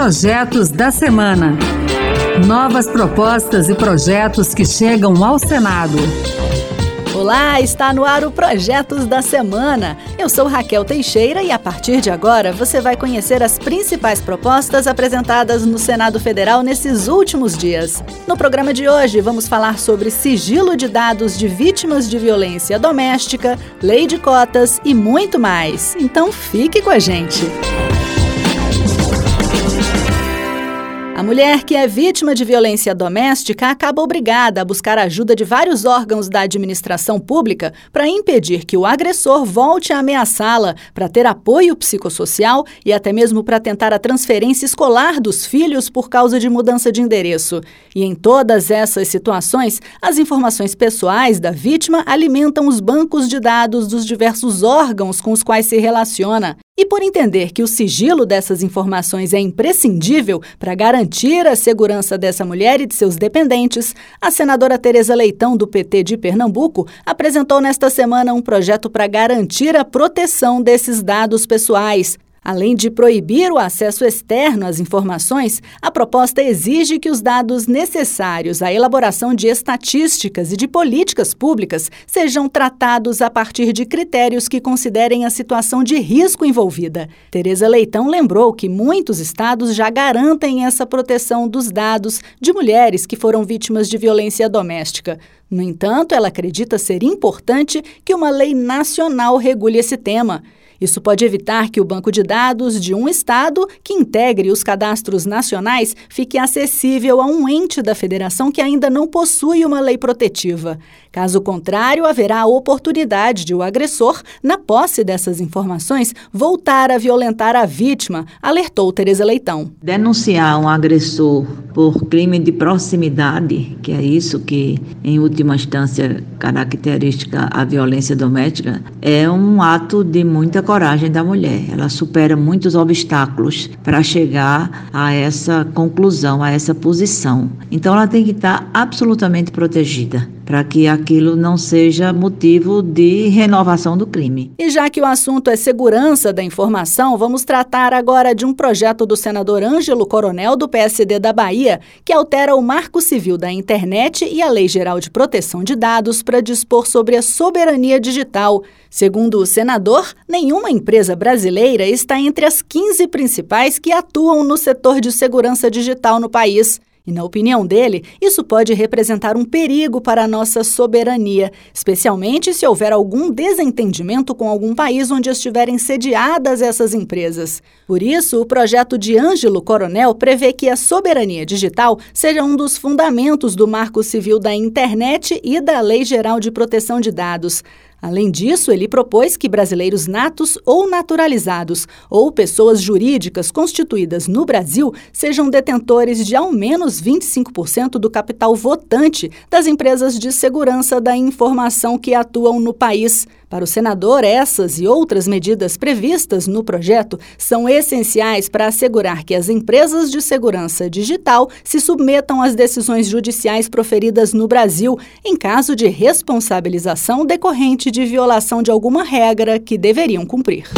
Projetos da Semana. Novas propostas e projetos que chegam ao Senado. Olá, está no ar o Projetos da Semana. Eu sou Raquel Teixeira e a partir de agora você vai conhecer as principais propostas apresentadas no Senado Federal nesses últimos dias. No programa de hoje vamos falar sobre sigilo de dados de vítimas de violência doméstica, lei de cotas e muito mais. Então fique com a gente. A mulher que é vítima de violência doméstica acaba obrigada a buscar ajuda de vários órgãos da administração pública para impedir que o agressor volte a ameaçá-la, para ter apoio psicossocial e até mesmo para tentar a transferência escolar dos filhos por causa de mudança de endereço. E em todas essas situações, as informações pessoais da vítima alimentam os bancos de dados dos diversos órgãos com os quais se relaciona. E por entender que o sigilo dessas informações é imprescindível para garantir a segurança dessa mulher e de seus dependentes, a senadora Tereza Leitão, do PT de Pernambuco, apresentou nesta semana um projeto para garantir a proteção desses dados pessoais. Além de proibir o acesso externo às informações, a proposta exige que os dados necessários à elaboração de estatísticas e de políticas públicas sejam tratados a partir de critérios que considerem a situação de risco envolvida. Tereza Leitão lembrou que muitos estados já garantem essa proteção dos dados de mulheres que foram vítimas de violência doméstica. No entanto, ela acredita ser importante que uma lei nacional regule esse tema. Isso pode evitar que o banco de dados de um Estado que integre os cadastros nacionais fique acessível a um ente da federação que ainda não possui uma lei protetiva. Caso contrário, haverá a oportunidade de o agressor, na posse dessas informações, voltar a violentar a vítima, alertou Tereza Leitão. Denunciar um agressor por crime de proximidade, que é isso que, em última instância, característica a violência doméstica, é um ato de muita coragem da mulher. Ela supera muitos obstáculos para chegar a essa conclusão, a essa posição. Então, ela tem que estar absolutamente protegida para que aquilo não seja motivo de renovação do crime. E já que o assunto é segurança da informação, vamos tratar agora de um projeto do senador Ângelo Coronel, do PSD da Bahia, que altera o Marco Civil da Internet e a Lei Geral de Proteção de Dados para dispor sobre a soberania digital. Segundo o senador, nenhuma empresa brasileira está entre as 15 principais que atuam no setor de segurança digital no país. E, na opinião dele, isso pode representar um perigo para a nossa soberania, especialmente se houver algum desentendimento com algum país onde estiverem sediadas essas empresas. Por isso, o projeto de Ângelo Coronel prevê que a soberania digital seja um dos fundamentos do Marco Civil da Internet e da Lei Geral de Proteção de Dados. Além disso, ele propôs que brasileiros natos ou naturalizados ou pessoas jurídicas constituídas no Brasil sejam detentores de ao menos 25% do capital votante das empresas de segurança da informação que atuam no país. Para o senador, essas e outras medidas previstas no projeto são essenciais para assegurar que as empresas de segurança digital se submetam às decisões judiciais proferidas no Brasil em caso de responsabilização decorrente de violação de alguma regra que deveriam cumprir.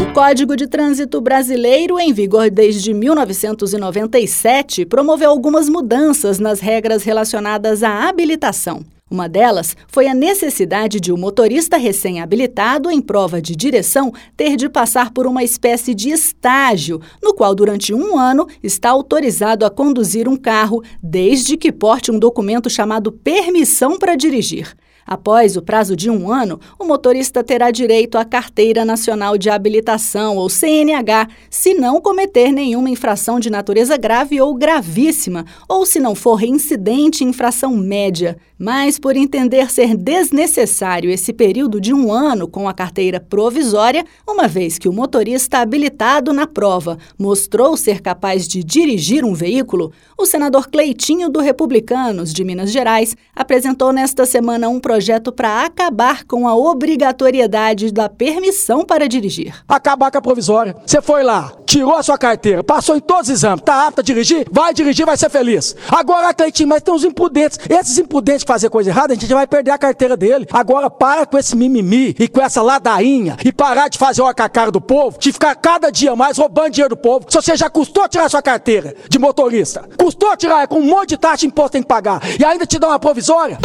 O Código de Trânsito Brasileiro, em vigor desde 1997, promoveu algumas mudanças nas regras relacionadas à habilitação. Uma delas foi a necessidade de o um motorista recém-habilitado em prova de direção ter de passar por uma espécie de estágio, no qual, durante um ano, está autorizado a conduzir um carro, desde que porte um documento chamado Permissão para Dirigir. Após o prazo de um ano, o motorista terá direito à Carteira Nacional de Habilitação, ou CNH, se não cometer nenhuma infração de natureza grave ou gravíssima, ou se não for reincidente em infração média. Mas, por entender ser desnecessário esse período de um ano com a carteira provisória, uma vez que o motorista habilitado na prova mostrou ser capaz de dirigir um veículo, o senador Cleitinho do Republicanos de Minas Gerais apresentou nesta semana um projeto projeto para acabar com a obrigatoriedade da permissão para dirigir. Acabar com a provisória. Você foi lá, tirou a sua carteira, passou em todos os exames, tá apto a dirigir? Vai dirigir, vai ser feliz. Agora, Cleitinho, mas tem uns impudentes. Esses impudentes fazer coisa errada, a gente vai perder a carteira dele. Agora, para com esse mimimi e com essa ladainha e parar de fazer o com a cara do povo, de ficar cada dia mais roubando dinheiro do povo. Se você já custou tirar sua carteira de motorista, custou tirar com um monte de taxa imposto tem que pagar e ainda te dá uma provisória?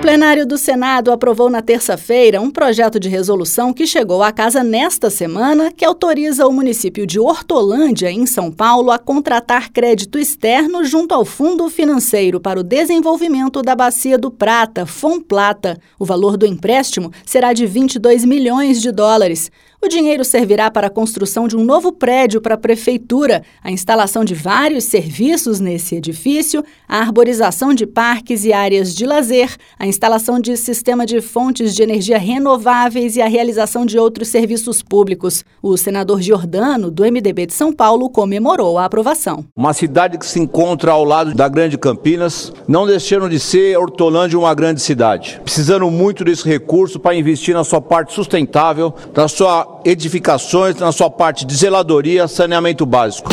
Plenário do Senado aprovou na terça-feira um projeto de resolução que chegou à casa nesta semana, que autoriza o município de Hortolândia, em São Paulo, a contratar crédito externo junto ao Fundo Financeiro para o Desenvolvimento da Bacia do Prata, FONPLATA. O valor do empréstimo será de 22 milhões de dólares. O dinheiro servirá para a construção de um novo prédio para a prefeitura, a instalação de vários serviços nesse edifício, a arborização de parques e áreas de lazer, a instalação de sistema de fontes de energia renováveis e a realização de outros serviços públicos. O senador Giordano, do MDB de São Paulo, comemorou a aprovação. Uma cidade que se encontra ao lado da Grande Campinas, não deixando de ser Hortolândia uma grande cidade, precisando muito desse recurso para investir na sua parte sustentável, na sua edificações na sua parte de zeladoria, saneamento básico.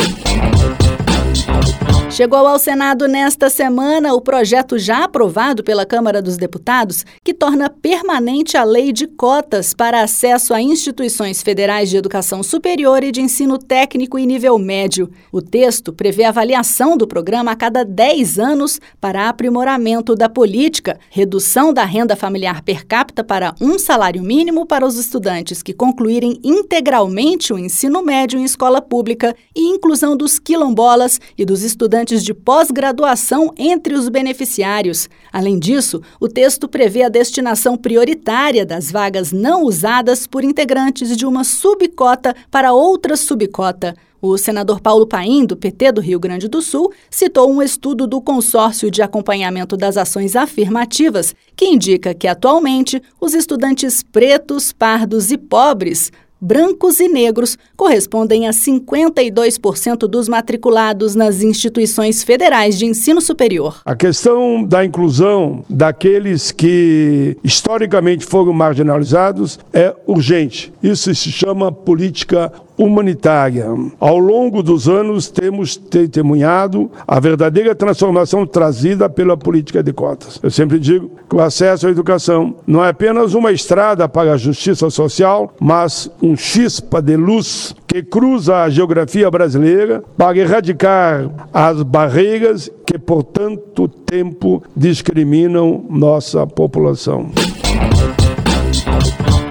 Chegou ao Senado nesta semana o projeto já aprovado pela Câmara dos Deputados que torna permanente a lei de cotas para acesso a instituições federais de educação superior e de ensino técnico e nível médio. O texto prevê avaliação do programa a cada 10 anos para aprimoramento da política, redução da renda familiar per capita para um salário mínimo para os estudantes que concluírem integralmente o ensino médio em escola pública e inclusão dos quilombolas e dos estudantes estudantes de pós-graduação entre os beneficiários. Além disso, o texto prevê a destinação prioritária das vagas não usadas por integrantes de uma subcota para outra subcota. O senador Paulo Paim, do PT do Rio Grande do Sul, citou um estudo do Consórcio de Acompanhamento das Ações Afirmativas, que indica que, atualmente, os estudantes pretos, pardos e pobres brancos e negros correspondem a 52% dos matriculados nas instituições federais de ensino superior. A questão da inclusão daqueles que historicamente foram marginalizados é urgente. Isso se chama política humanitária. Ao longo dos anos, temos testemunhado a verdadeira transformação trazida pela política de cotas. Eu sempre digo que o acesso à educação não é apenas uma estrada para a justiça social, mas um chispa de luz que cruza a geografia brasileira para erradicar as barreiras que por tanto tempo discriminam nossa população.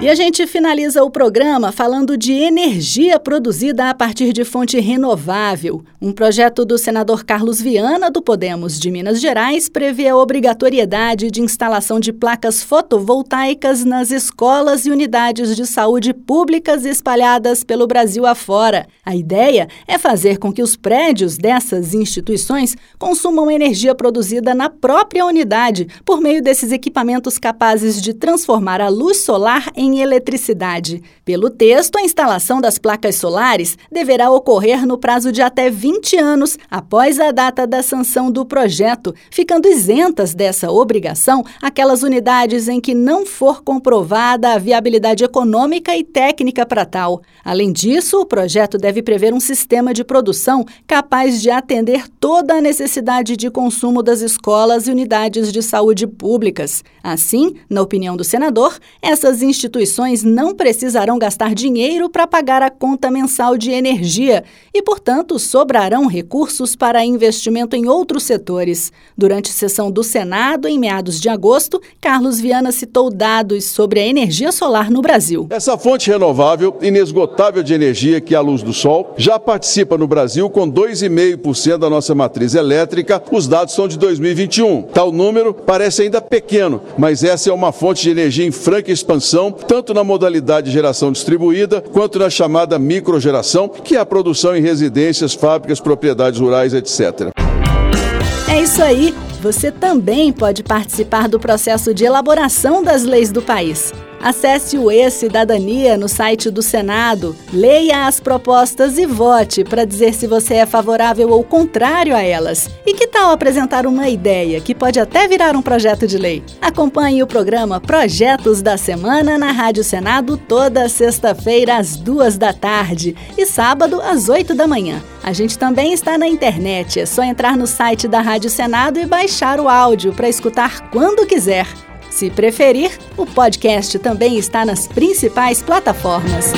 E a gente finaliza o programa falando de energia produzida a partir de fonte renovável. Um projeto do senador Carlos Viana, do Podemos de Minas Gerais, prevê a obrigatoriedade de instalação de placas fotovoltaicas nas escolas e unidades de saúde públicas espalhadas pelo Brasil afora. A ideia é fazer com que os prédios dessas instituições consumam energia produzida na própria unidade, por meio desses equipamentos capazes de transformar a luz solar em em eletricidade. Pelo texto, a instalação das placas solares deverá ocorrer no prazo de até 20 anos após a data da sanção do projeto, ficando isentas dessa obrigação aquelas unidades em que não for comprovada a viabilidade econômica e técnica para tal. Além disso, o projeto deve prever um sistema de produção capaz de atender toda a necessidade de consumo das escolas e unidades de saúde públicas. Assim, na opinião do senador, essas instituições instituições não precisarão gastar dinheiro para pagar a conta mensal de energia e, portanto, sobrarão recursos para investimento em outros setores. Durante sessão do Senado, em meados de agosto, Carlos Viana citou dados sobre a energia solar no Brasil. Essa fonte renovável, inesgotável de energia, que é a luz do sol, já participa no Brasil com 2,5% da nossa matriz elétrica. Os dados são de 2021. Tal número parece ainda pequeno, mas essa é uma fonte de energia em franca expansão tanto na modalidade de geração distribuída quanto na chamada microgeração, que é a produção em residências, fábricas, propriedades rurais, etc. É isso aí. Você também pode participar do processo de elaboração das leis do país. Acesse o E-Cidadania no site do Senado, leia as propostas e vote para dizer se você é favorável ou contrário a elas. E que tal apresentar uma ideia que pode até virar um projeto de lei? Acompanhe o programa Projetos da Semana na Rádio Senado toda sexta-feira às duas da tarde e sábado às oito da manhã. A gente também está na internet, é só entrar no site da Rádio Senado e baixar o áudio para escutar quando quiser. Se preferir, o podcast também está nas principais plataformas.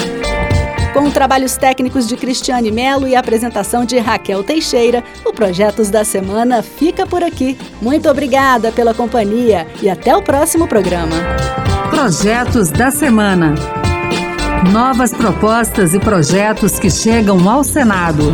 Com trabalhos técnicos de Cristiane Melo e apresentação de Raquel Teixeira, o Projetos da Semana fica por aqui. Muito obrigada pela companhia e até o próximo programa. Projetos da Semana. Novas propostas e projetos que chegam ao Senado.